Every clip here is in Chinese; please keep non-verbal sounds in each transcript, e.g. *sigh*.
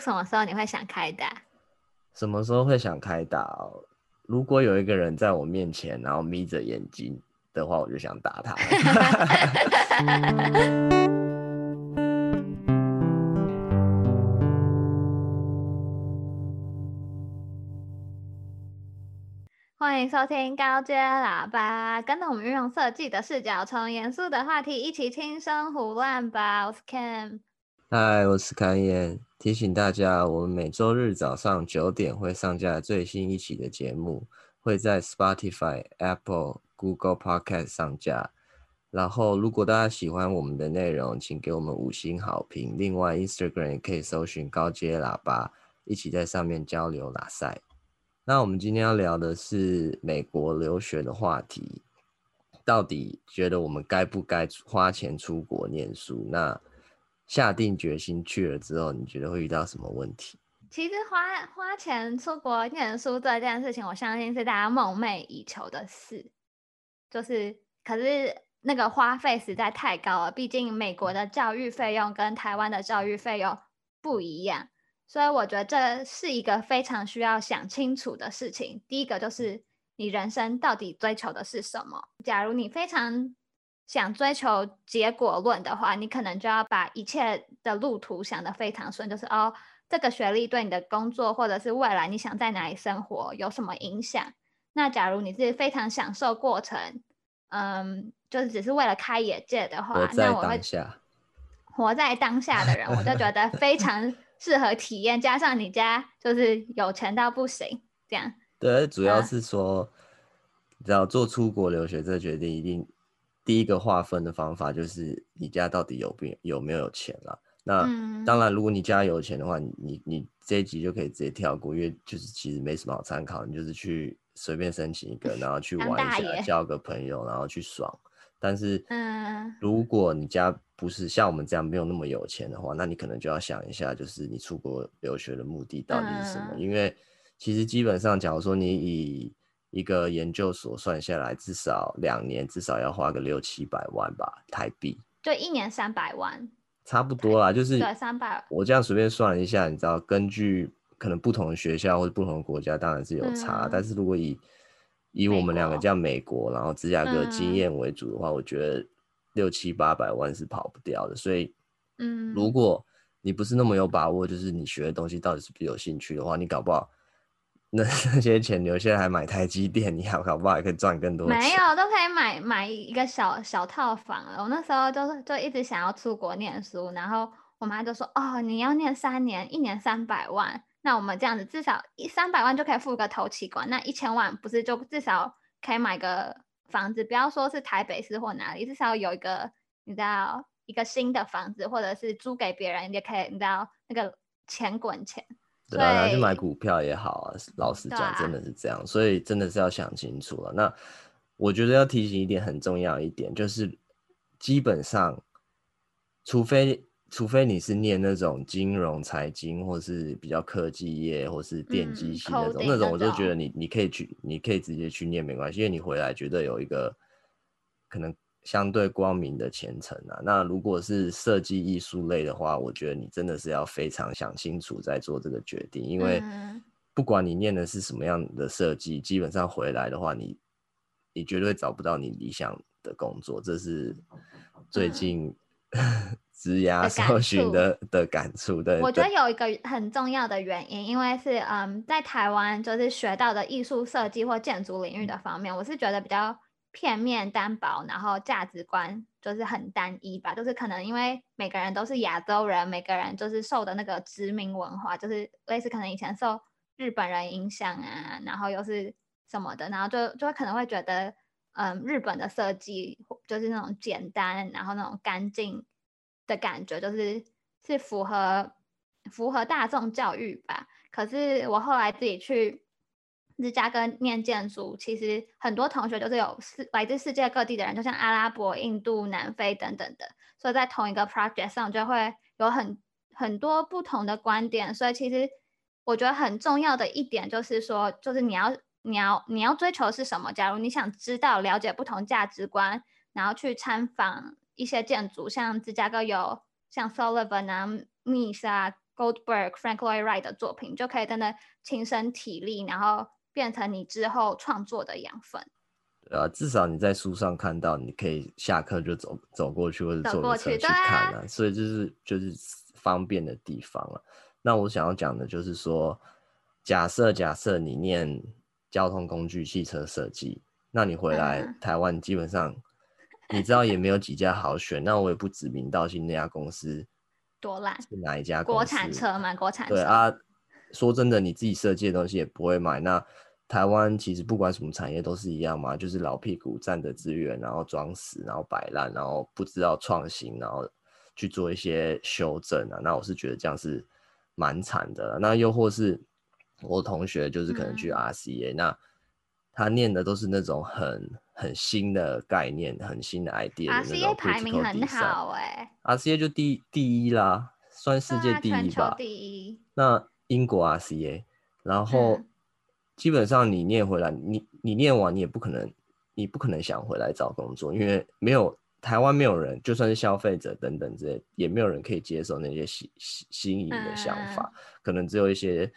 什么时候你会想开打？什么时候会想开打？如果有一个人在我面前，然后眯着眼睛的话，我就想打他。*laughs* 欢迎收听高阶喇叭，跟着我们运用设计的视角，从严肃的话题一起轻声胡乱吧。我是 Cam，嗨，我是侃爷。提醒大家，我们每周日早上九点会上架最新一期的节目，会在 Spotify、Apple、Google Podcast 上架。然后，如果大家喜欢我们的内容，请给我们五星好评。另外，Instagram 也可以搜寻高阶喇叭，一起在上面交流拉塞。那我们今天要聊的是美国留学的话题，到底觉得我们该不该花钱出国念书？那下定决心去了之后，你觉得会遇到什么问题？其实花花钱出国念书这件事情，我相信是大家梦寐以求的事。就是，可是那个花费实在太高了，毕竟美国的教育费用跟台湾的教育费用不一样，所以我觉得这是一个非常需要想清楚的事情。第一个就是你人生到底追求的是什么？假如你非常想追求结果论的话，你可能就要把一切的路途想得非常顺，就是哦，这个学历对你的工作或者是未来你想在哪里生活有什么影响？那假如你是非常享受过程，嗯，就是只是为了开眼界的话，那我会 *laughs* 活在当下的人，我就觉得非常适合体验。加上你家就是有钱到不行，这样。对，主要是说，嗯、你知道做出国留学这个决定一定。第一个划分的方法就是你家到底有不有没有钱了。那、嗯、当然，如果你家有钱的话，你你这一集就可以直接跳过，因为就是其实没什么好参考，你就是去随便申请一个，然后去玩一下，交个朋友，然后去爽。但是，如果你家不是像我们这样没有那么有钱的话，那你可能就要想一下，就是你出国留学的目的到底是什么？嗯、因为其实基本上，假如说你以一个研究所算下来，至少两年，至少要花个六七百万吧，台币。对，一年三百万，差不多啦，就是对三百。我这样随便算了一下，你知道，根据可能不同的学校或者不同的国家，当然是有差。嗯、但是如果以以我们两个这样美国，然后芝加哥经验为主的话，嗯、我觉得六七八百万是跑不掉的。所以，嗯，如果你不是那么有把握，就是你学的东西到底是不是有兴趣的话，你搞不好。那 *laughs* 那些钱留下来买台积电，你好搞不好还可以赚更多钱。没有，都可以买买一个小小套房了。我那时候就是就一直想要出国念书，然后我妈就说：“哦，你要念三年，一年三百万，那我们这样子至少一三百万就可以付个头期款，那一千万不是就至少可以买个房子？不要说是台北市或哪里，至少有一个你知道一个新的房子，或者是租给别人也可以，你知道那个钱滚钱。”对啊，拿去买股票也好啊。老实讲，真的是这样，啊、所以真的是要想清楚了。那我觉得要提醒一点很重要一点，就是基本上，除非除非你是念那种金融、财经，或是比较科技业，或是电机系那种，嗯、那种我就觉得你你可以去，你可以直接去念没关系，因为你回来绝对有一个可能。相对光明的前程啊，那如果是设计艺术类的话，我觉得你真的是要非常想清楚再做这个决定，因为不管你念的是什么样的设计，基本上回来的话，你你绝对找不到你理想的工作，这是最近 *laughs* 职涯搜寻的的感触。对，我觉得有一个很重要的原因，因为是嗯，在台湾就是学到的艺术设计或建筑领域的方面，我是觉得比较。片面单薄，然后价值观就是很单一吧，就是可能因为每个人都是亚洲人，每个人就是受的那个殖民文化，就是类似可能以前受日本人影响啊，然后又是什么的，然后就就会可能会觉得，嗯，日本的设计就是那种简单，然后那种干净的感觉，就是是符合符合大众教育吧。可是我后来自己去。芝加哥念建筑，其实很多同学都是有世来自世界各地的人，就像阿拉伯、印度、南非等等的，所以在同一个 project 上就会有很很多不同的观点。所以其实我觉得很重要的一点就是说，就是你要你要你要追求是什么？假如你想知道了解不同价值观，然后去参访一些建筑，像芝加哥有像 Sullivan 啊、Mies 啊。Goldberg、Frank Lloyd Wright 的作品，就可以真的亲身体力，然后变成你之后创作的养分。对啊，至少你在书上看到，你可以下课就走走过去，或者坐车去看啊。所以就是就是方便的地方了。那我想要讲的就是说，假设假设你念交通工具汽车设计，那你回来台湾基本上。你知道也没有几家好选，那我也不指名道姓那家公司多烂，是哪一家公司？国产车嘛，国产车。对啊，说真的，你自己设计的东西也不会买。那台湾其实不管什么产业都是一样嘛，就是老屁股占着资源，然后装死，然后摆烂，然后不知道创新，然后去做一些修正啊。那我是觉得这样是蛮惨的。那又或是我同学就是可能去 RCA，、嗯、那他念的都是那种很。很新的概念，很新的 idea 的那种 RCA 排名很好哎、欸、，RCA 就第第一啦，算世界第一吧。第一。那英国 RCA，然后基本上你念回来，嗯、你你念完你也不可能，你不可能想回来找工作，因为没有台湾没有人，就算是消费者等等之类，也没有人可以接受那些新新新颖的想法，嗯、可能只有一些。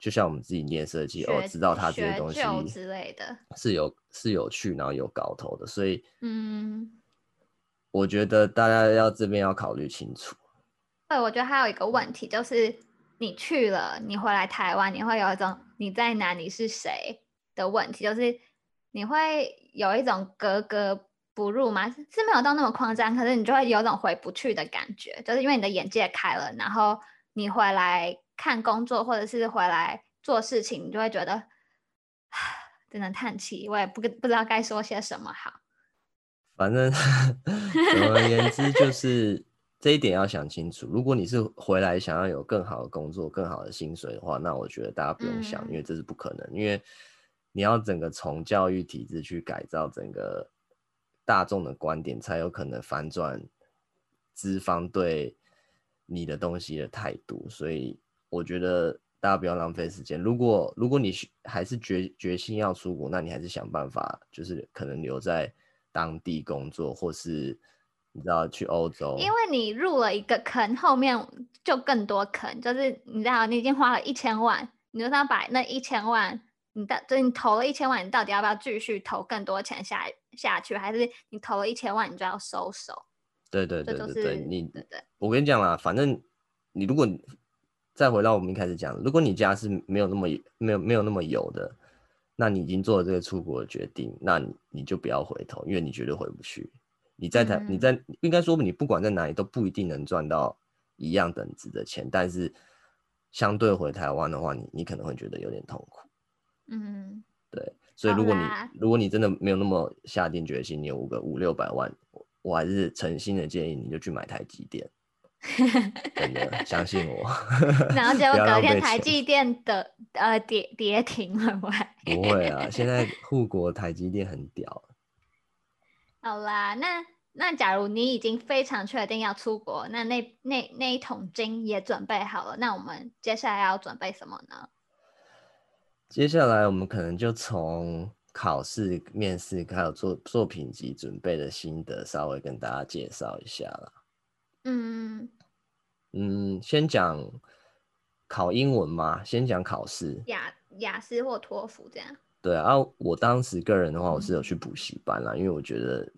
就像我们自己念设计，哦，知道他这些东西之类的，是有是有趣，然后有搞头的，所以，嗯，我觉得大家要这边要考虑清楚。对，我觉得还有一个问题就是，你去了，你回来台湾，你会有一种你在哪里是谁的问题，就是你会有一种格格不入吗？是没有到那么夸张，可是你就会有种回不去的感觉，就是因为你的眼界开了，然后你回来。看工作或者是回来做事情，你就会觉得，*sighs* 只能叹气。我也不不知道该说些什么好。反正 *laughs* 总而言之，就是这一点要想清楚。如果你是回来想要有更好的工作、更好的薪水的话，那我觉得大家不用想，嗯、因为这是不可能。因为你要整个从教育体制去改造整个大众的观点，才有可能反转资方对你的东西的态度。所以。我觉得大家不要浪费时间。如果如果你还是决决心要出国，那你还是想办法，就是可能留在当地工作，或是你知道去欧洲。因为你入了一个坑，后面就更多坑。就是你知道，你已经花了一千万，你就要把那一千万，你到就你投了一千万，你到底要不要继续投更多钱下下去，还是你投了一千万，你就要收手？对对对对对，就是、你对对，我跟你讲啦，反正你如果。再回到我们一开始讲，如果你家是没有那么没有没有那么有的，那你已经做了这个出国的决定，那你你就不要回头，因为你绝对回不去。你在台，嗯、你在应该说你不管在哪里都不一定能赚到一样等值的钱，但是相对回台湾的话，你你可能会觉得有点痛苦。嗯，对。所以如果你如果你真的没有那么下定决心，你有五个五六百万，我还是诚心的建议你就去买台积电。*laughs* 真的相信我，*laughs* 然后结果隔天台积电的呃跌跌停了，不会？不会啊，现在护国台积电很屌。好啦，那那假如你已经非常确定要出国，那那那那一桶金也准备好了，那我们接下来要准备什么呢？接下来我们可能就从考试、面试还有做作品集准备的心得，稍微跟大家介绍一下啦。嗯嗯，先讲考英文嘛，先讲考试，雅雅思或托福这样。对啊，我当时个人的话，我是有去补习班啦，嗯、因为我觉得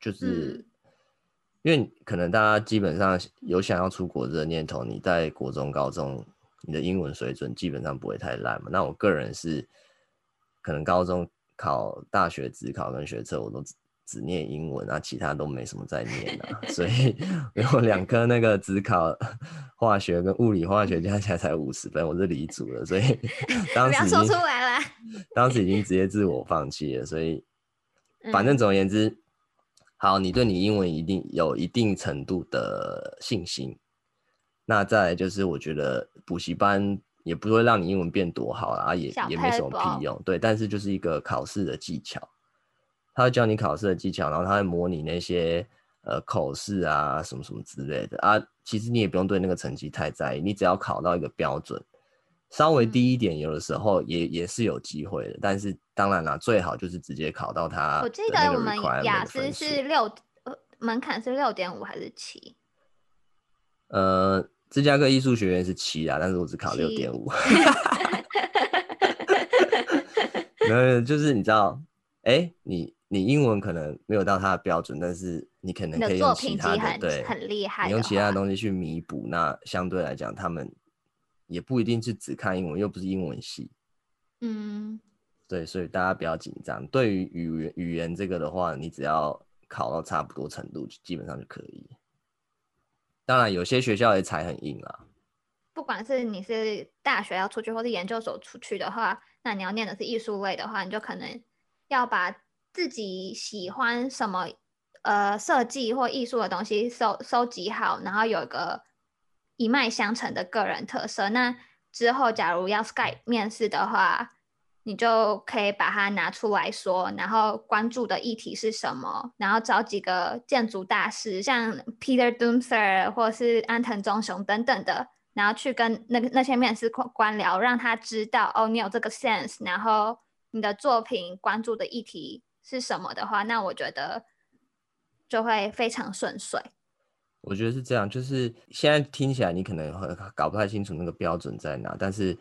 就是、嗯、因为可能大家基本上有想要出国这个念头，你在国中、高中，你的英文水准基本上不会太烂嘛。那我个人是可能高中考大学只考跟学测我都。只念英文啊，其他都没什么在念啊，所以有两科那个只考化学跟物理化学加起来才五十分，我是离组了，所以当时已经说出来了，当时已经直接自我放弃了，所以反正总而言之，嗯、好，你对你英文一定有一定程度的信心，那再来就是我觉得补习班也不会让你英文变多好啊，也也没什么屁用，对，但是就是一个考试的技巧。他会教你考试的技巧，然后他会模拟那些呃口试啊什么什么之类的啊。其实你也不用对那个成绩太在意，你只要考到一个标准，稍微低一点，有的时候也也是有机会的。但是当然啦，最好就是直接考到他。我记得我们雅思是六，呃，门槛是六点五还是七？呃，芝加哥艺术学院是七啊，但是我只考六点五。*laughs* 没有就是你知道，哎、欸，你你英文可能没有到他的标准，但是你可能可以用其他的，对，很厉害，你用其他的东西去弥补。那相对来讲，他们也不一定是只看英文，又不是英文系。嗯，对，所以大家不要紧张。对于语言语言这个的话，你只要考到差不多程度，基本上就可以。当然，有些学校也踩很硬啊。不管是你是大学要出去，或是研究所出去的话，那你要念的是艺术类的话，你就可能要把自己喜欢什么呃设计或艺术的东西收收集好，然后有一个一脉相承的个人特色。那之后，假如要 Skype 面试的话，你就可以把它拿出来说，然后关注的议题是什么，然后找几个建筑大师，像 Peter Dumser 或是安藤忠雄等等的，然后去跟那那些面试官聊，让他知道哦，你有这个 sense，然后你的作品关注的议题是什么的话，那我觉得就会非常顺遂。我觉得是这样，就是现在听起来你可能很搞不太清楚那个标准在哪，但是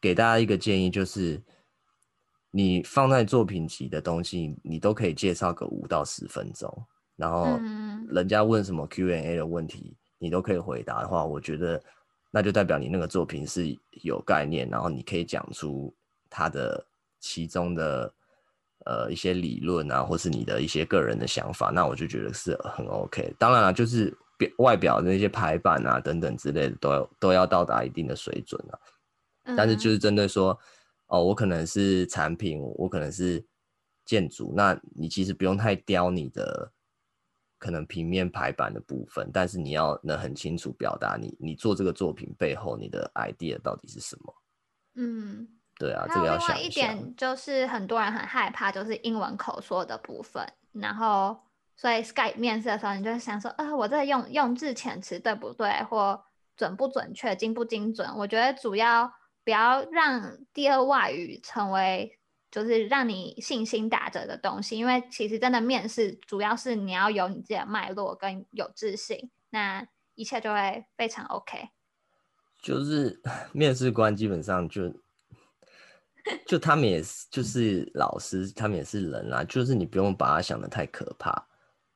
给大家一个建议，就是你放在作品集的东西，你都可以介绍个五到十分钟，然后人家问什么 Q&A 的问题，你都可以回答的话，我觉得那就代表你那个作品是有概念，然后你可以讲出它的其中的呃一些理论啊，或是你的一些个人的想法，那我就觉得是很 OK。当然了，就是。外表的那些排版啊等等之类的都要都要到达一定的水准啊，但是就是针对说，哦，我可能是产品，我可能是建筑，那你其实不用太雕你的可能平面排版的部分，但是你要能很清楚表达你你做这个作品背后你的 idea 到底是什么。嗯，对啊，这个要想一点就是很多人很害怕就是英文口说的部分，然后。所以 Skype 面试的时候，你就会想说，啊，我这用用字遣词对不对，或准不准确，精不精准？我觉得主要不要让第二外语成为就是让你信心打折的东西，因为其实真的面试主要是你要有你自己的脉络跟有自信，那一切就会非常 OK。就是 *laughs* 面试官基本上就就他们也是就是老师，他们也是人啦，就是你不用把他想的太可怕。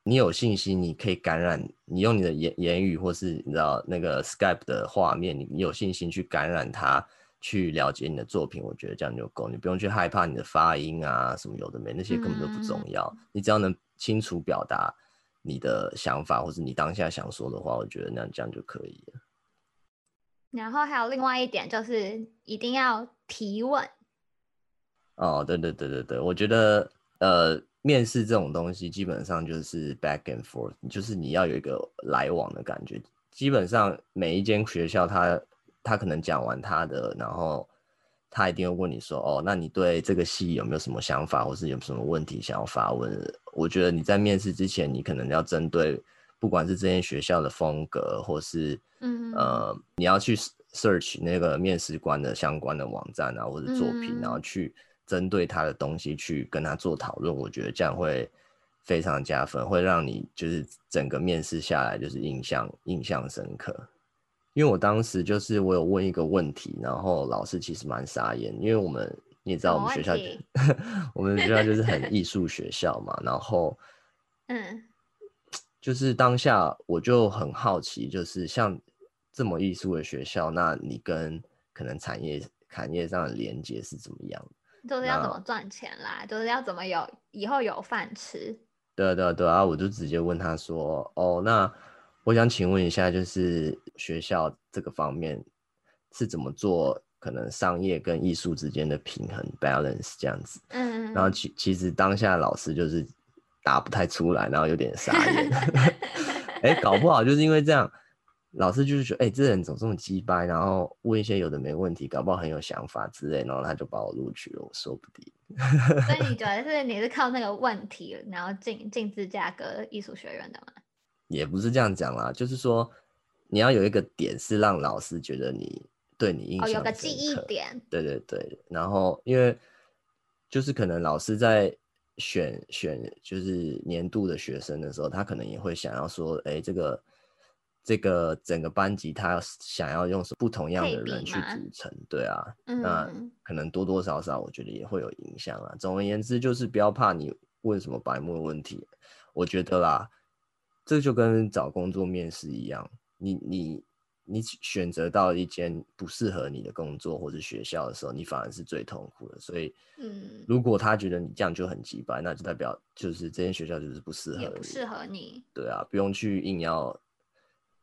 你有信心，你可以感染，你用你的言言语，或是你知道那个 Skype 的画面，你你有信心去感染他，去了解你的作品，我觉得这样就够，你不用去害怕你的发音啊什么有的没，那些根本都不重要，嗯、你只要能清楚表达你的想法，或是你当下想说的话，我觉得那样这样就可以了。然后还有另外一点就是一定要提问。哦，对对对对对，我觉得呃。面试这种东西基本上就是 back and forth，就是你要有一个来往的感觉。基本上每一间学校他，他他可能讲完他的，然后他一定会问你说：“哦，那你对这个系有没有什么想法，或是有什么问题想要发问？”我觉得你在面试之前，你可能要针对不管是这间学校的风格，或是嗯呃，你要去 search 那个面试官的相关的网站啊，或者作品，然后去。针对他的东西去跟他做讨论，我觉得这样会非常加分，会让你就是整个面试下来就是印象印象深刻。因为我当时就是我有问一个问题，然后老师其实蛮傻眼，因为我们你也知道我们学校 *laughs* 我们学校就是很艺术学校嘛，然后 *laughs* 嗯，*tsk* 就是当下我就很好奇，就是像这么艺术的学校，那你跟可能产业产业上的连接是怎么样？就是要怎么赚钱啦，就是要怎么有以后有饭吃。对对对啊，我就直接问他说：“哦，那我想请问一下，就是学校这个方面是怎么做可能商业跟艺术之间的平衡 balance 这样子？”嗯，然后其其实当下老师就是答不太出来，然后有点傻眼。*laughs* 哎、欸，搞不好就是因为这样。老师就是觉得，哎、欸，这人怎么这么鸡掰，然后问一些有的没问题，搞不好很有想法之类，然后他就把我录取了，我说不定。所以你 *laughs* 觉得是你是靠那个问题，然后进进芝加哥艺术学院的吗？也不是这样讲啦，就是说你要有一个点是让老师觉得你对你印象、哦、有个记忆点。对对对，然后因为就是可能老师在选选就是年度的学生的时候，他可能也会想要说，哎、欸，这个。这个整个班级他要想要用不同样的人去组成，对啊，嗯、那可能多多少少我觉得也会有影响啊。总而言之，就是不要怕你问什么白目的问题，我觉得啦，这就跟找工作面试一样，你你你选择到一间不适合你的工作或者学校的时候，你反而是最痛苦的。所以，嗯，如果他觉得你这样就很机掰，那就代表就是这间学校就是不适合你，不适合你，对啊，不用去硬要。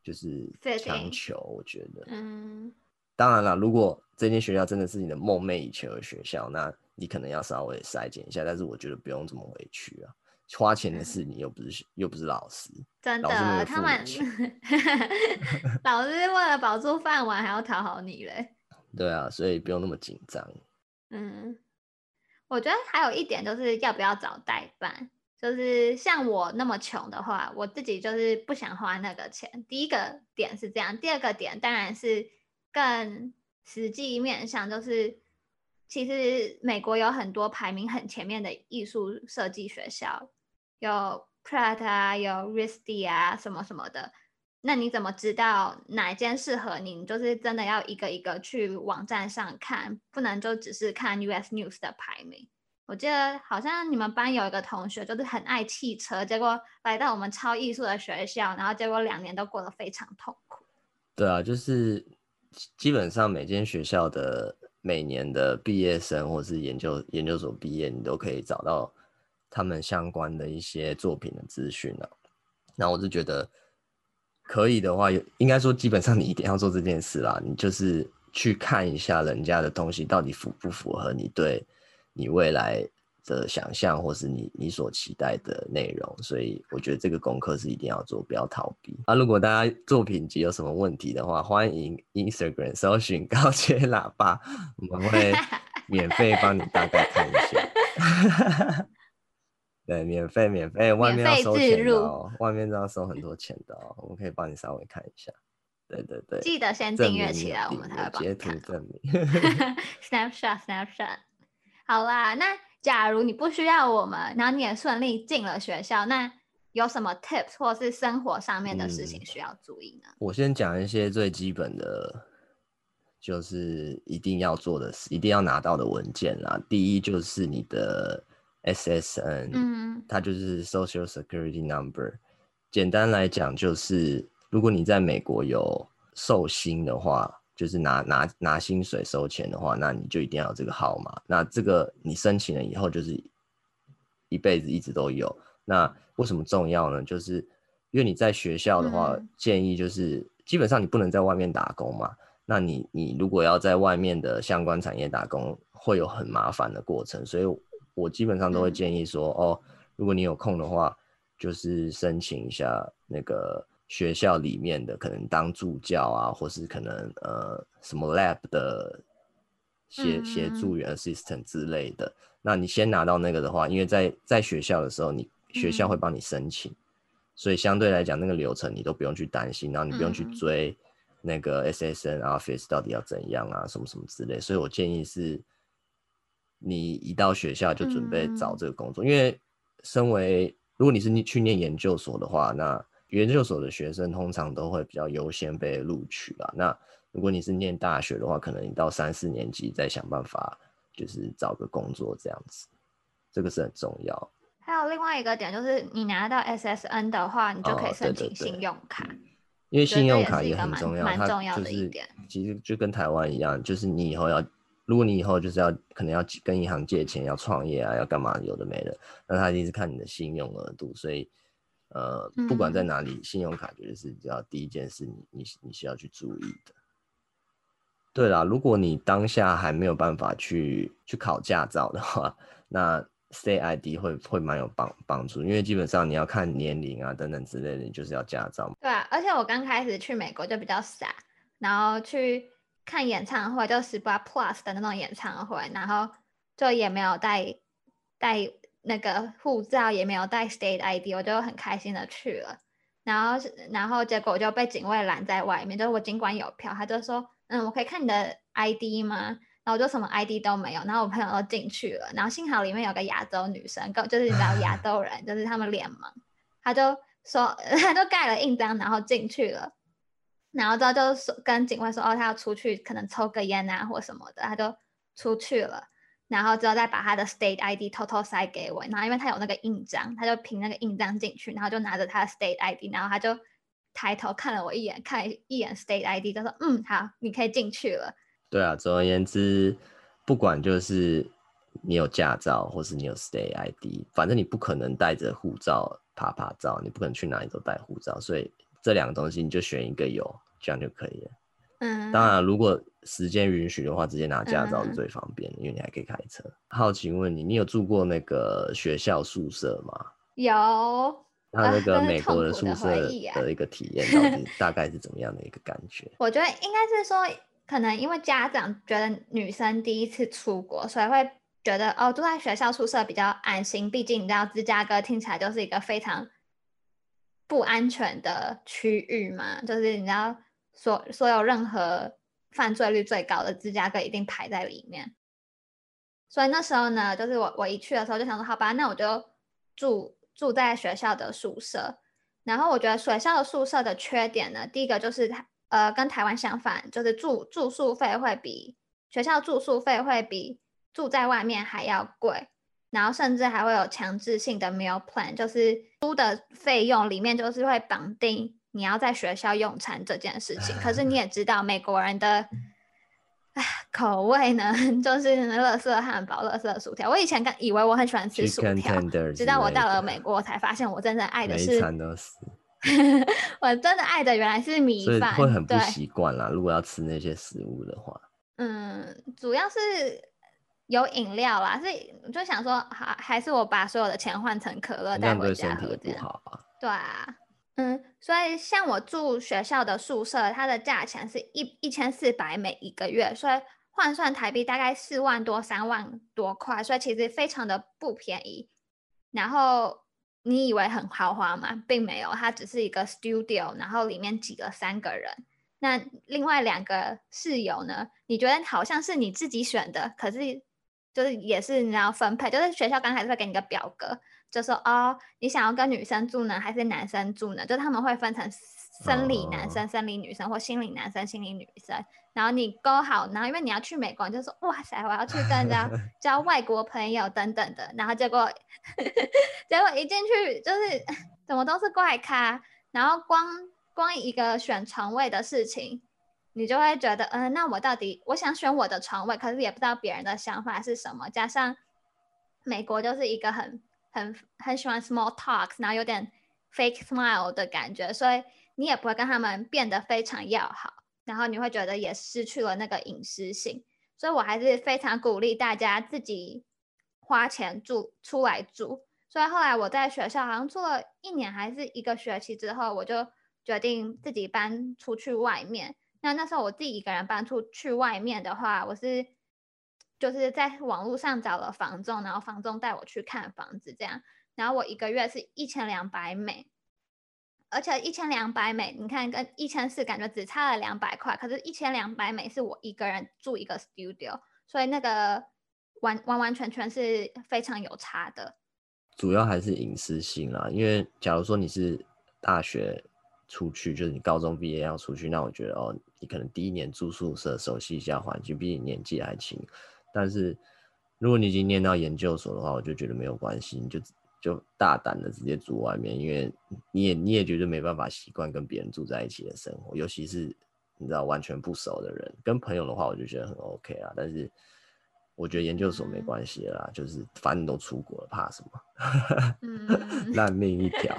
就是强求，我觉得，嗯，当然了，如果这间学校真的是你的梦寐以求的学校，那你可能要稍微筛减一下。但是我觉得不用这么委屈啊，花钱的事你，又不是、嗯、又不是老师，真的，他们 *laughs* 老师为了保住饭碗还要讨好你嘞。*laughs* 对啊，所以不用那么紧张。嗯，我觉得还有一点就是要不要找代办。就是像我那么穷的话，我自己就是不想花那个钱。第一个点是这样，第二个点当然是更实际面向，就是其实美国有很多排名很前面的艺术设计学校，有 Pratt 啊，有 RISD 啊，什么什么的。那你怎么知道哪一间适合你？你就是真的要一个一个去网站上看，不能就只是看 US News 的排名。我记得好像你们班有一个同学，就是很爱汽车，结果来到我们超艺术的学校，然后结果两年都过得非常痛苦。对啊，就是基本上每间学校的每年的毕业生或是研究研究所毕业，你都可以找到他们相关的一些作品的资讯啊。那我是觉得可以的话，应该说基本上你一定要做这件事啦。你就是去看一下人家的东西到底符不符合你对。你未来的想象，或是你你所期待的内容，所以我觉得这个功课是一定要做，不要逃避。啊，如果大家作品集有什么问题的话，欢迎 Instagram 搜寻高阶喇叭，我们会 *laughs* 免费帮你大概看一下。对，免费免费，外面要收钱的哦，外面都要收很多钱的哦，我们可以帮你稍微看一下。对对对，记得先订阅起来，我们才会帮你看。截图证明。Snapshot *laughs* *laughs* Snapshot。好啦，那假如你不需要我们，然后你也顺利进了学校，那有什么 tips 或是生活上面的事情需要注意呢？嗯，我先讲一些最基本的，就是一定要做的事，一定要拿到的文件啦。第一就是你的 SSN，嗯，它就是 Social Security Number。简单来讲，就是如果你在美国有受薪的话。就是拿拿拿薪水收钱的话，那你就一定要有这个号码。那这个你申请了以后，就是一辈子一直都有。那为什么重要呢？就是因为你在学校的话，嗯、建议就是基本上你不能在外面打工嘛。那你你如果要在外面的相关产业打工，会有很麻烦的过程。所以我基本上都会建议说，嗯、哦，如果你有空的话，就是申请一下那个。学校里面的可能当助教啊，或是可能呃什么 lab 的协协助员 assistant 之类的。嗯、那你先拿到那个的话，因为在在学校的时候，你学校会帮你申请，嗯、所以相对来讲那个流程你都不用去担心，然后你不用去追那个 SSN office 到底要怎样啊，什么什么之类。所以我建议是，你一到学校就准备找这个工作，嗯、因为身为如果你是你去念研究所的话，那研究所的学生通常都会比较优先被录取吧。那如果你是念大学的话，可能你到三四年级再想办法，就是找个工作这样子，这个是很重要。还有另外一个点就是，你拿到 SSN 的话，你就可以申请信用卡。哦，对对对。因为信用卡也很重要，蛮重要的一点。其实就跟台湾一样，就是你以后要，如果你以后就是要可能要跟银行借钱，要创业啊，要干嘛，有的没的，那他一定是看你的信用额度，所以。呃，不管在哪里，嗯、信用卡绝对是只要第一件事你，你你你需要去注意的。对啦，如果你当下还没有办法去去考驾照的话，那 State ID 会会蛮有帮帮助，因为基本上你要看年龄啊等等之类的，你就是要驾照。对啊，而且我刚开始去美国就比较傻，然后去看演唱会，就十八 Plus 的那种演唱会，然后就也没有带带。那个护照也没有带 State ID，我就很开心的去了，然后然后结果我就被警卫拦在外面，就是我尽管有票，他就说，嗯，我可以看你的 ID 吗？然后我就什么 ID 都没有，然后我朋友都进去了，然后幸好里面有个亚洲女生，跟就是你知道 *laughs* 亚洲人，就是他们脸盲，他就说 *laughs* 他就盖了印章，然后进去了，然后之后就说跟警卫说，哦，他要出去，可能抽个烟啊或什么的，他就出去了。然后之后再把他的 state ID 偷偷塞给我，然后因为他有那个印章，他就凭那个印章进去，然后就拿着他的 state ID，然后他就抬头看了我一眼，看一眼 state ID，就说，嗯，好，你可以进去了。对啊，总而言之，不管就是你有驾照，或是你有 state ID，反正你不可能带着护照趴趴走，你不可能去哪里都带护照，所以这两个东西你就选一个有，这样就可以了。嗯，当然，如果时间允许的话，直接拿驾照是最方便的，嗯，因为你还可以开车。好奇问你，你有住过那个学校宿舍吗？有。他那个 *laughs* 美国的宿舍的一个体验，到底 *laughs* 大概是怎么样的一个感觉？我觉得应该是说，可能因为家长觉得女生第一次出国，所以会觉得哦，住在学校宿舍比较安心。毕竟你知道，芝加哥听起来就是一个非常不安全的区域嘛，就是你知道。所所有任何犯罪率最高的芝加哥一定排在里面，所以那时候呢，就是我我一去的时候就想说，好吧，那我就住住在学校的宿舍。然后我觉得学校的宿舍的缺点呢，第一个就是呃跟台湾相反，就是住住宿费会比学校住宿费会比住在外面还要贵，然后甚至还会有强制性的 meal plan，就是租的费用里面就是会绑定。你要在学校用餐这件事情，可是 *laughs* 你也知道美国人的口味呢，*laughs* 就是乐色汉堡、乐色薯条。我以前刚以为我很喜欢吃薯条，直到我到了美国，我才发现我真正爱的是，*laughs* 我真的爱的原来是米饭，会很不习惯啦。如果要吃那些食物的话，嗯，主要是有饮料啦，所以我就想说，还还是我把所有的钱换成可乐带回家喝，这样不好啊。对啊。嗯，所以像我住学校的宿舍，它的价钱是一一千四百美一个月，所以换算台币大概四万多三万多块，所以其实非常的不便宜。然后你以为很豪华吗？并没有，它只是一个 studio，然后里面挤了三个人。那另外两个室友呢？你觉得好像是你自己选的，可是就是也是你要分配，就是学校刚才是会给你个表格。就说哦，你想要跟女生住呢，还是男生住呢？就他们会分成生理男生、oh. 生理女生或心理男生、心理女生。然后你勾好，然后因为你要去美国，你就说哇塞，我要去跟人家 *laughs* 交外国朋友等等的。然后结果 *laughs* 结果一进去就是 *laughs* 怎么都是怪咖。然后光光一个选床位的事情，你就会觉得嗯、呃，那我到底我想选我的床位，可是也不知道别人的想法是什么。加上美国就是一个很。很很喜欢 small talks，然后有点 fake smile 的感觉，所以你也不会跟他们变得非常要好，然后你会觉得也失去了那个隐私性，所以我还是非常鼓励大家自己花钱住出来住。所以后来我在学校好像住了一年还是一个学期之后，我就决定自己搬出去外面。那那时候我自己一个人搬出去外面的话，我是。就是在网络上找了房仲，然后房仲带我去看房子，这样，然后我一个月是一千两百美，而且一千两百美，你看跟一千四感觉只差了两百块，可是一千两百美是我一个人住一个 studio，所以那个完完完全全是非常有差的。主要还是隐私性啦，因为假如说你是大学出去，就是你高中毕业要出去，那我觉得哦，你可能第一年住宿舍，熟悉一下环境，毕竟年纪还轻。但是，如果你已经念到研究所的话，我就觉得没有关系，你就就大胆的直接住外面，因为你也你也觉得没办法习惯跟别人住在一起的生活，尤其是你知道完全不熟的人，跟朋友的话，我就觉得很 OK 啊。但是我觉得研究所没关系啦，就是反正都出国了，怕什么？*laughs* 烂命一条，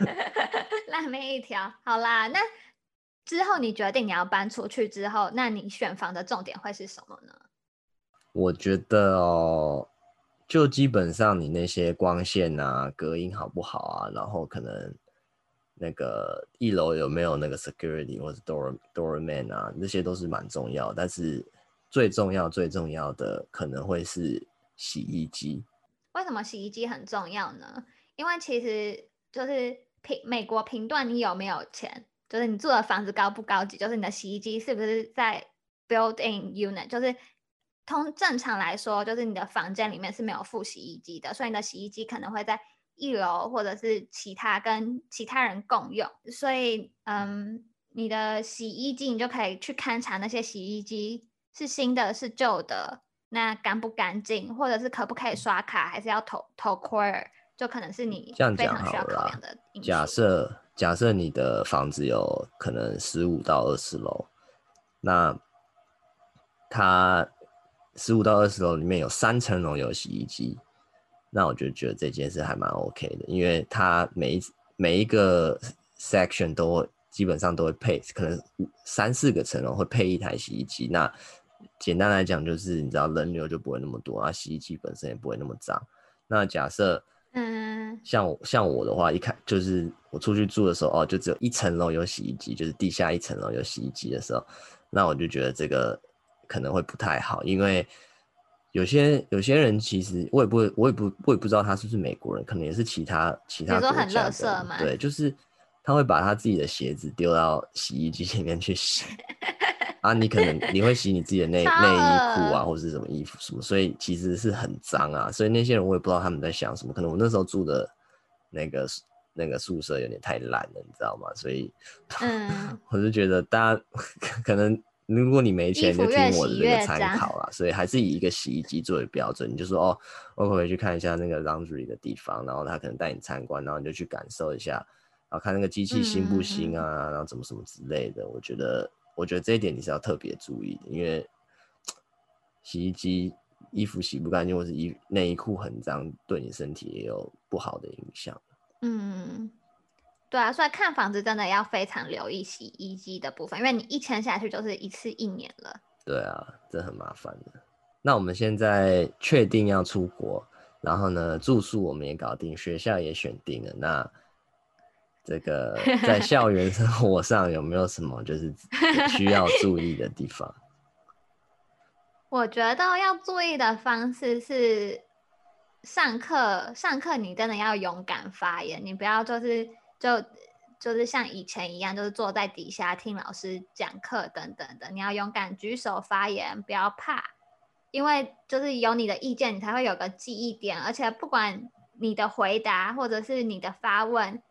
*laughs* 烂命一条。好啦，那之后你决定你要搬出去之后，那你选房的重点会是什么呢？我觉得哦，就基本上你那些光线啊、隔音好不好啊，然后可能那个一楼有没有那个 security 或者 door doorman 啊，那些都是蛮重要。但是最重要、最重要的可能会是洗衣机。为什么洗衣机很重要呢？因为其实就是评美国评断你有没有钱，就是你住的房子高不高级，就是你的洗衣机是不是在 built-in unit，就是。通正常来说，就是你的房间里面是没有附洗衣机的，所以你的洗衣机可能会在一楼或者是其他跟其他人共用。所以，嗯，你的洗衣机，你就可以去勘察那些洗衣机是新的是旧的，那干不干净，或者是可不可以刷卡，还是要投投 Queer，就可能是你非常需要考量的。假设假设你的房子有可能十五到二十楼，那它十五到二十楼里面有三层楼有洗衣机，那我就觉得这件事还蛮 OK 的，因为它每一每一个 section 都会基本上都会配，可能三四个层楼会配一台洗衣机。那简单来讲就是，你知道人流就不会那么多啊，洗衣机本身也不会那么脏。那假设，嗯，像我像我的话，一看就是我出去住的时候，哦，就只有一层楼有洗衣机，就是地下一层楼有洗衣机的时候，那我就觉得这个可能会不太好，因为。有些有些人其实我也不会，我也不我也不知道他是不是美国人，可能也是其他其他国家的。对，就是他会把他自己的鞋子丢到洗衣机里面去洗 *laughs* 啊。你可能你会洗你自己的内内衣裤啊，或者是什么衣服什么，所以其实是很脏啊。所以那些人我也不知道他们在想什么。可能我那时候住的那个那个宿舍有点太烂了，你知道吗？所以，嗯，*laughs* 我就觉得大家 *laughs* 可能。如果你没钱，就听我的这个参考啦。所以还是以一个洗衣机作为标准。你就说哦，我可去看一下那个 laundry 的地方，然后他可能带你参观，然后你就去感受一下，然后看那个机器新不新啊，嗯、然后怎么什么之类的。我觉得，我觉得这一点你是要特别注意的，因为洗衣机衣服洗不干净，或是衣内衣裤很脏，对你身体也有不好的影响。嗯。对啊，所以看房子真的要非常留意洗衣机的部分，因为你一签下去就是一次一年了。对啊，这很麻烦的。那我们现在确定要出国，然后呢，住宿我们也搞定，学校也选定了。那这个 *laughs* 在校园生活上有没有什么就是需要注意的地方？*laughs* 我觉得要注意的方式是上课，上课你真的要勇敢发言，你不要就是。就就是像以前一样，就是坐在底下听老师讲课等等的。你要勇敢举手发言，不要怕，因为就是有你的意见，你才会有个记忆点。而且不管你的回答或者是你的发问，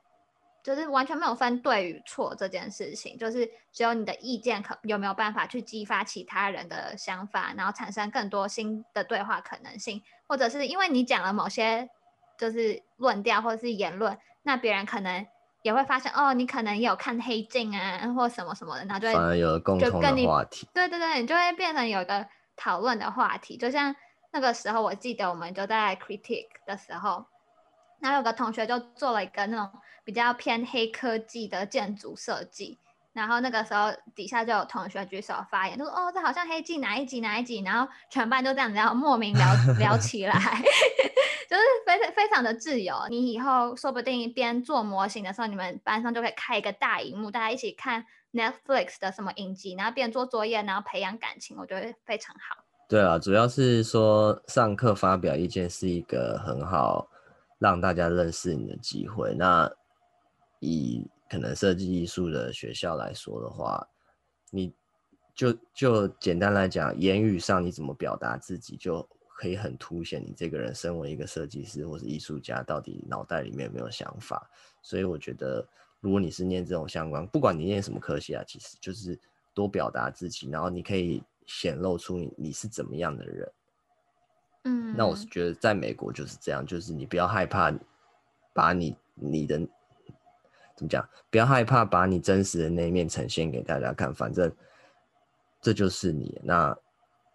就是完全没有分对与错这件事情，就是只有你的意见可有没有办法去激发其他人的想法，然后产生更多新的对话可能性，或者是因为你讲了某些就是论调或者是言论，那别人可能。也会发现哦，你可能也有看黑镜啊，或什么什么的，然后就会反而有了共同的话题。对对对，你就会变成有一个讨论的话题。就像那个时候，我记得我们就在 critique 的时候，然后有个同学就做了一个那种比较偏黑科技的建筑设计，然后那个时候底下就有同学举手发言，就说哦，这好像黑镜哪一集哪一集，然后全班都这样子，然后莫名聊 *laughs* 聊起来。*laughs* 就是非常非常的自由，你以后说不定边做模型的时候，你们班上就可以开一个大荧幕，大家一起看 Netflix 的什么影集，然后边做作业，然后培养感情，我觉得非常好。对啊，主要是说上课发表意见是一个很好让大家认识你的机会。那以可能设计艺术的学校来说的话，你就就简单来讲，言语上你怎么表达自己就。可以很凸显你这个人身为一个设计师或是艺术家，到底脑袋里面有没有想法。所以我觉得，如果你是念这种相关，不管你念什么科系啊，其实就是多表达自己，然后你可以显露出你你是怎么样的人。嗯，那我是觉得在美国就是这样，就是你不要害怕把你你的怎么讲，不要害怕把你真实的那一面呈现给大家看，反正这就是你那。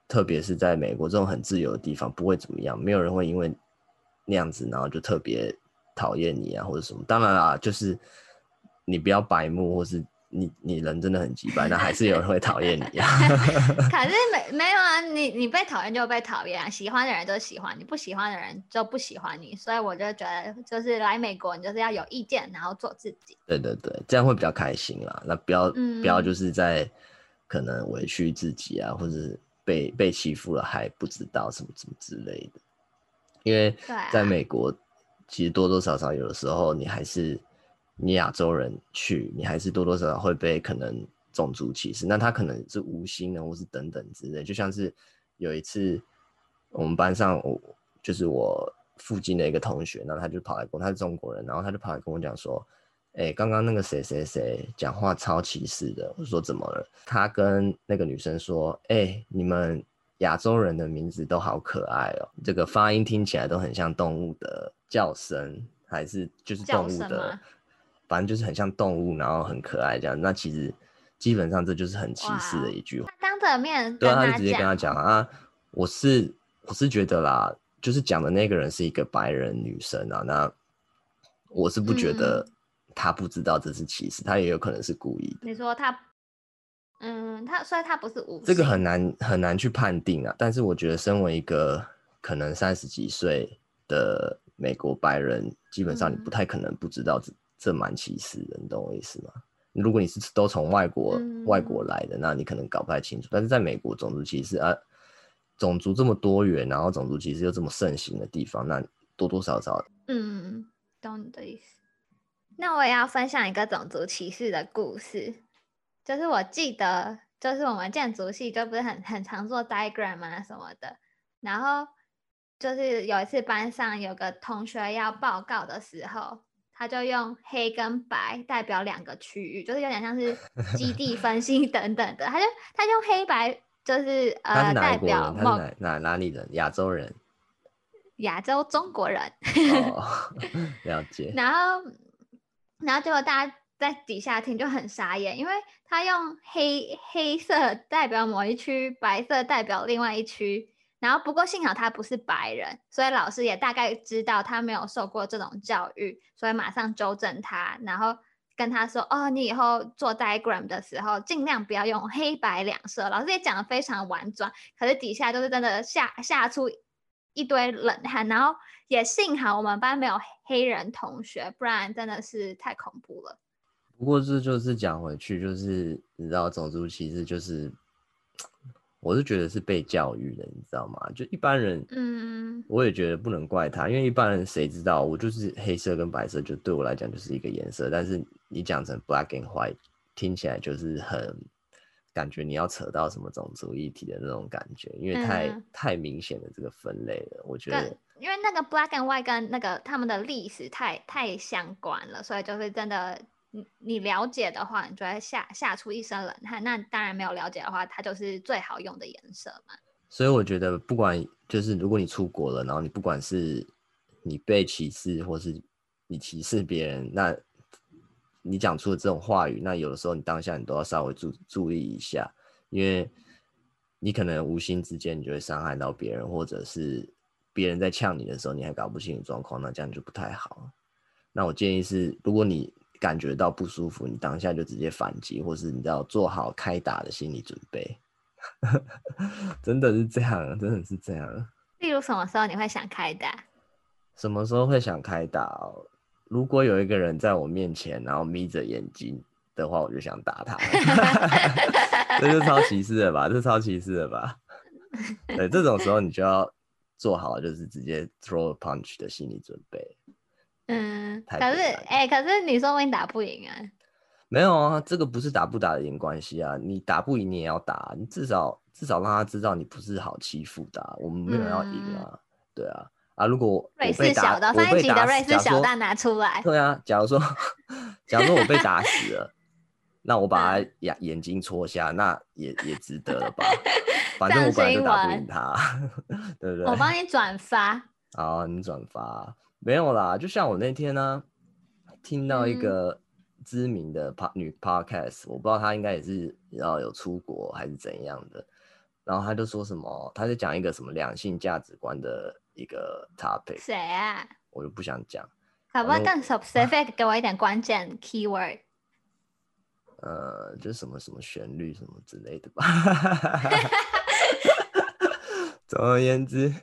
特别是在美国这种很自由的地方，不会怎么样，没有人会因为那样子，然后就特别讨厌你啊，或者什么。当然啦，就是你不要白目，或是你你人真的很奇怪，那还是有人会讨厌你啊。*laughs* 可是没没有啊，你你被讨厌就被讨厌啊，喜欢的人就喜欢你，不喜欢的人就不喜欢你。所以我就觉得，就是来美国，你就是要有意见，然后做自己。对对对，这样会比较开心啦。那不要、嗯、不要就是在可能委屈自己啊，或者是。被被欺负了还不知道什么什么之类的，因为在美国，其实多多少少有的时候你还是你亚洲人去，你还是多多少少会被可能种族歧视。那他可能是无心的，或是等等之类。就像是有一次我们班上，我就是我附近的一个同学，然后他就跑来跟我，他是中国人，然后他就跑来跟我讲说，哎、欸，刚刚那个谁谁谁讲话超歧视的。我说怎么了？他跟那个女生说，哎、欸，你们亚洲人的名字都好可爱哦，这个发音听起来都很像动物的叫声，还是就是动物的，反正就是很像动物，然后很可爱这样。那其实基本上这就是很歧视的一句话。他当着面对啊，他就直接跟他讲啊，我是我是觉得啦，就是讲的那个人是一个白人女生啊，那。我是不觉得他不知道这是歧视，嗯、他也有可能是故意的。你说他，嗯，他所以他不是无。这个很难很难去判定啊。但是我觉得，身为一个可能三十几岁的美国白人，基本上你不太可能不知道这、嗯、这蛮歧视的，你懂我意思吗？如果你是都从外国、嗯、外国来的，那你可能搞不太清楚。但是在美国，种族歧视啊，种族这么多元，然后种族歧视又这么盛行的地方，那多多少少，嗯。懂你的意思，那我也要分享一个种族歧视的故事，就是我记得，就是我们建筑系就不是很很常做 diagram 啊什么的，然后就是有一次班上有个同学要报告的时候，他就用黑跟白代表两个区域，就是有点像是基地 *laughs* 分析等等的，他就他用黑白就是呃代表某哪哪哪里人，亚洲人。亚洲中国人，哦，*laughs* 了解。然后，然后结果大家在底下听就很傻眼，因为他用黑黑色代表某一区，白色代表另外一区。然后不过幸好他不是白人，所以老师也大概知道他没有受过这种教育，所以马上纠正他，然后跟他说：“哦，你以后做 diagram 的时候尽量不要用黑白两色。”老师也讲得非常婉转，可是底下就是真的吓吓出。一堆冷汗，然后也幸好我们班没有黑人同学，不然真的是太恐怖了。不过这就是讲回去，就是你知道种族歧视，就是我是觉得是被教育的，你知道吗？就一般人，嗯，我也觉得不能怪他，因为一般人谁知道，我就是黑色跟白色，就对我来讲就是一个颜色，但是你讲成 black and white，听起来就是很。感觉你要扯到什么种族议题的那种感觉，因为太、嗯、太明显的这个分类了，我觉得。因为那个 black and white 跟那个他们的历史太太相关了，所以就是真的，你你了解的话，你就会吓吓出一身冷汗。那当然没有了解的话，它就是最好用的颜色嘛。所以我觉得，不管就是如果你出国了，然后你不管是你被歧视，或是你歧视别人，那。你讲出的这种话语，那有的时候你当下你都要稍微注注意一下，因为你可能无心之间你就会伤害到别人，或者是别人在呛你的时候你还搞不清楚状况，那这样就不太好。那我建议是，如果你感觉到不舒服，你当下就直接反击，或是你要做好开打的心理准备。*laughs* 真的是这样，真的是这样。例如什么时候你会想开打？什么时候会想开打？如果有一个人在我面前，然后眯着眼睛的话，我就想打他。*laughs* 这是超歧视的吧？这是超歧视的吧？对，这种时候你就要做好，就是直接 throw a punch 的心理准备。嗯，可是，哎、欸，可是你说我打不赢啊？没有啊，这个不是打不打的赢关系啊。你打不赢，你也要打，你至少至少让他知道你不是好欺负的、啊。我们没有要赢啊，嗯、对啊。啊！如果瑞士小刀上一集的瑞士小刀拿出来，对啊，假如说，*laughs* 假如说我被打死了，那我把他眼眼睛戳瞎，那也也值得了吧？*laughs* 反正我本来就打不赢他，*laughs* 对不对？我帮你转发。好，你转发没有啦？就像我那天呢、啊，听到一个知名的女 podcast，、嗯、我不知道她应该也是要有出国还是怎样的，然后她就说什么，她就讲一个什么两性价值观的。一个 topic，谁啊？我就不想讲。好不可以更 specific，*laughs* 给我一点关键 keyword？呃，就是什么什么旋律什么之类的吧。*laughs* 总而言之，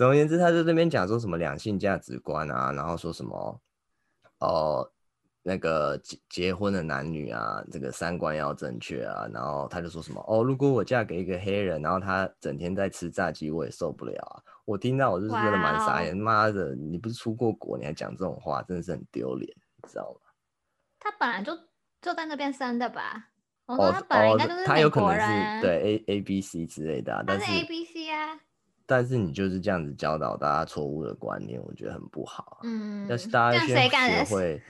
总而言之，他在这边讲说什么两性价值观啊，然后说什么哦。呃那个结结婚的男女啊，这个三观要正确啊。然后他就说什么哦，如果我嫁给一个黑人，然后他整天在吃炸鸡，我也受不了啊。我听到我就是觉得蛮傻眼，妈的，你不是出过国，你还讲这种话，真的是很丢脸，你知道吗？他本来就就在那边生的吧？我说他本来应该就是美国人，他有可能是对 A A B C 之类的，但是 A B C 啊。但是你就是这样子教导大家错误的观念，我觉得很不好。嗯，但是大家先学会。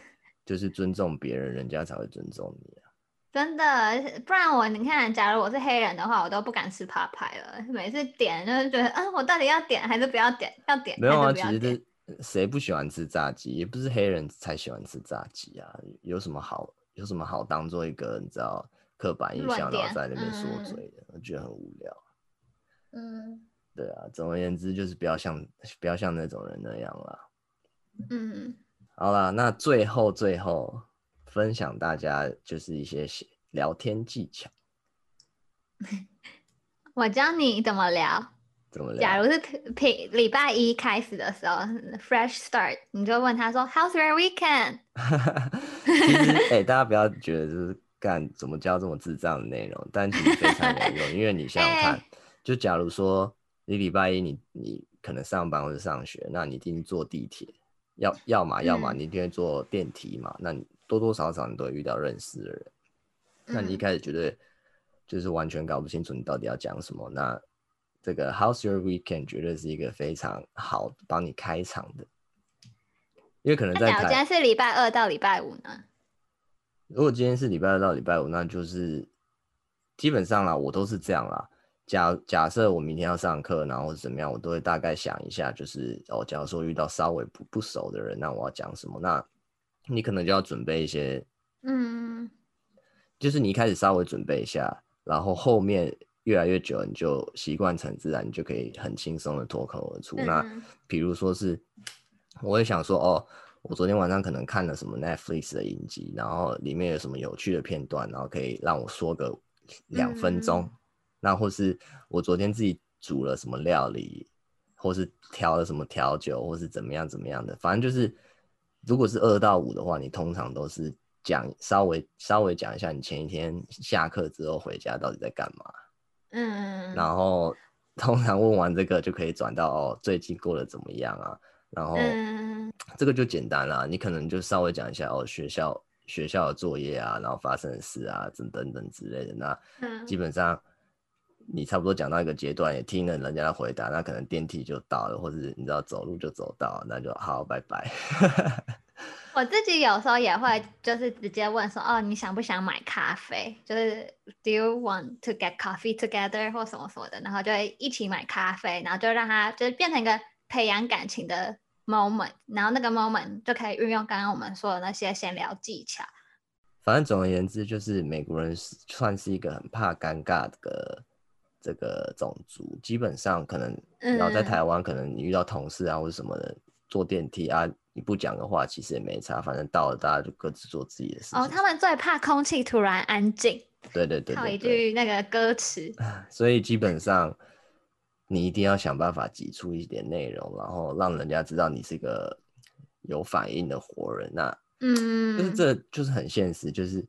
就是尊重别人，人家才会尊重你啊。真的，不然我你看，假如我是黑人的话，我都不敢吃扒派了。每次点就是觉得，嗯，我到底要点还是不要点？要点没有啊？其实谁不喜欢吃炸鸡？也不是黑人才喜欢吃炸鸡啊。有什么好？有什么好当做一个你知道刻板印象，然后在那边说嘴的？嗯、我觉得很无聊。嗯，对啊。总而言之，就是不要像不要像那种人那样啦。嗯，好啦，那最后最后。分享大家就是一些聊天技巧。*laughs* 我教你怎么聊。怎么聊？假如是平礼拜一开始的时候，fresh start，你就问他说，How's your weekend？*laughs* 其实，哎、欸，大家不要觉得就是干怎么教这么智障的内容，但其实非常有用，因为你想想 *laughs* 看，欸、就假如说你礼拜一你你可能上班或者上学，那你一定坐地铁，要要么要么你一定会坐电梯嘛，嗯、那你。多多少少你都会遇到认识的人，那你一开始觉得就是完全搞不清楚你到底要讲什么，嗯、那这个 How's your weekend 绝对是一个非常好帮你开场的，因为可能在台。今天是礼拜二到礼拜五呢？如果今天是礼拜二到礼拜五，那就是基本上啦，我都是这样啦。假假设我明天要上课，然后怎么样，我都会大概想一下，就是哦，假如说遇到稍微不不熟的人，那我要讲什么？那你可能就要准备一些，嗯，就是你一开始稍微准备一下，然后后面越来越久，你就习惯成自然，你就可以很轻松的脱口而出。嗯、那比如说是，我会想说，哦，我昨天晚上可能看了什么 Netflix 的影集，然后里面有什么有趣的片段，然后可以让我说个两分钟。嗯、那或是我昨天自己煮了什么料理，或是调了什么调酒，或是怎么样怎么样的，反正就是。如果是二到五的话，你通常都是讲稍微稍微讲一下你前一天下课之后回家到底在干嘛，嗯，然后通常问完这个就可以转到哦最近过得怎么样啊，然后这个就简单了，你可能就稍微讲一下哦学校学校的作业啊，然后发生的事啊等等等之类的，那基本上。你差不多讲到一个阶段，也听了人家的回答，那可能电梯就到了，或者你知道走路就走到，那就好，拜拜。*laughs* 我自己有时候也会就是直接问说，哦，你想不想买咖啡？就是 Do you want to get coffee together 或什么什么的，然后就会一起买咖啡，然后就让他就是变成一个培养感情的 moment，然后那个 moment 就可以运用刚刚我们说的那些闲聊技巧。反正总而言之，就是美国人算是一个很怕尴尬的。这个种族基本上可能，然后在台湾可能你遇到同事啊或者什么的，嗯、坐电梯啊，你不讲的话其实也没差，反正到了大家就各自做自己的事情。哦，他们最怕空气突然安静。对对对，对，*laughs* 靠一句那个歌词。*laughs* 所以基本上你一定要想办法挤出一点内容，然后让人家知道你是一个有反应的活人。那嗯，就是这就是很现实，就是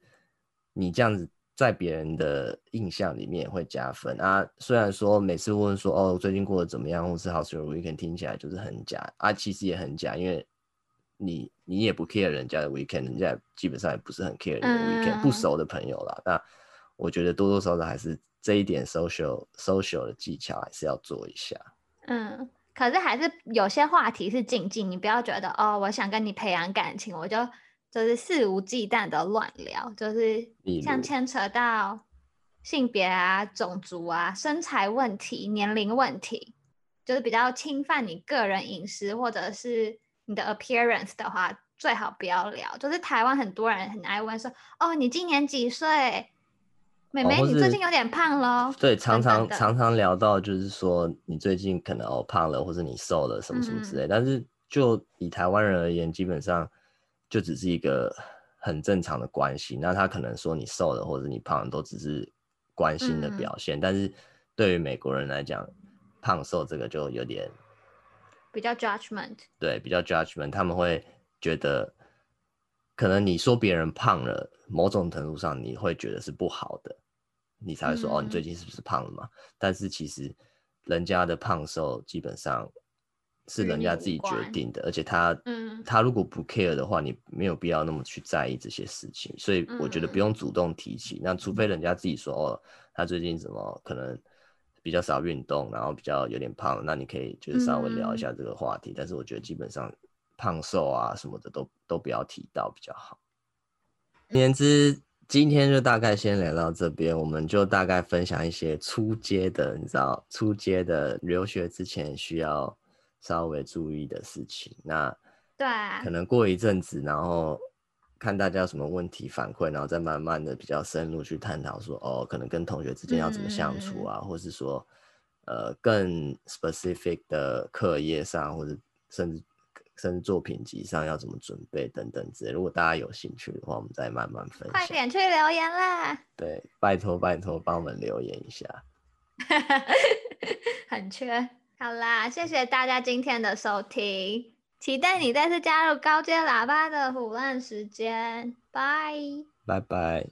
你这样子。在别人的印象里面会加分啊。虽然说每次问说哦，最近过得怎么样，或是 How's your weekend，听起来就是很假啊，其实也很假，因为你你也不 care 人家的 weekend，人家基本上也不是很 care 你的 weekend，、嗯、不熟的朋友啦。那我觉得多多少少还是这一点 social social 的技巧还是要做一下。嗯，可是还是有些话题是禁忌，你不要觉得哦，我想跟你培养感情，我就。就是肆无忌惮的乱聊，就是像牵扯到性别啊、种族啊、身材问题、年龄问题，就是比较侵犯你个人隐私或者是你的 appearance 的话，最好不要聊。就是台湾很多人很爱问说：“哦，你今年几岁？妹妹，你最近有点胖了。”对，常常常常聊到就是说你最近可能哦胖了，或者你瘦了什么什么之类。嗯、但是就以台湾人而言，基本上。就只是一个很正常的关系，那他可能说你瘦了或者你胖了，都只是关心的表现。嗯、但是对于美国人来讲，胖瘦这个就有点比较 judgment。对，比较 judgment，他们会觉得可能你说别人胖了，某种程度上你会觉得是不好的，你才会说、嗯、哦，你最近是不是胖了嘛？但是其实人家的胖瘦基本上。是人家自己决定的，而且他，嗯，他如果不 care 的话，你没有必要那么去在意这些事情，所以我觉得不用主动提起。嗯、那除非人家自己说，哦，他最近怎么可能比较少运动，然后比较有点胖，那你可以就是稍微聊一下这个话题。嗯、但是我觉得基本上胖瘦啊什么的都都不要提到比较好。言之，今天就大概先聊到这边，我们就大概分享一些初阶的，你知道，初阶的留学之前需要稍微注意的事情。那对，可能过一阵子，然后看大家有什么问题反馈，然后再慢慢的比较深入去探讨，说哦，可能跟同学之间要怎么相处啊，嗯、或是说。呃，更 specific 的课业上，或者甚至甚至作品集上要怎么准备等等之类。如果大家有兴趣的话，我们再慢慢分享。快点去留言啦！对，拜托拜托，帮我们留言一下。*laughs* 很缺。好啦，谢谢大家今天的收听，期待你再次加入高阶喇叭的腐烂时间。拜拜拜。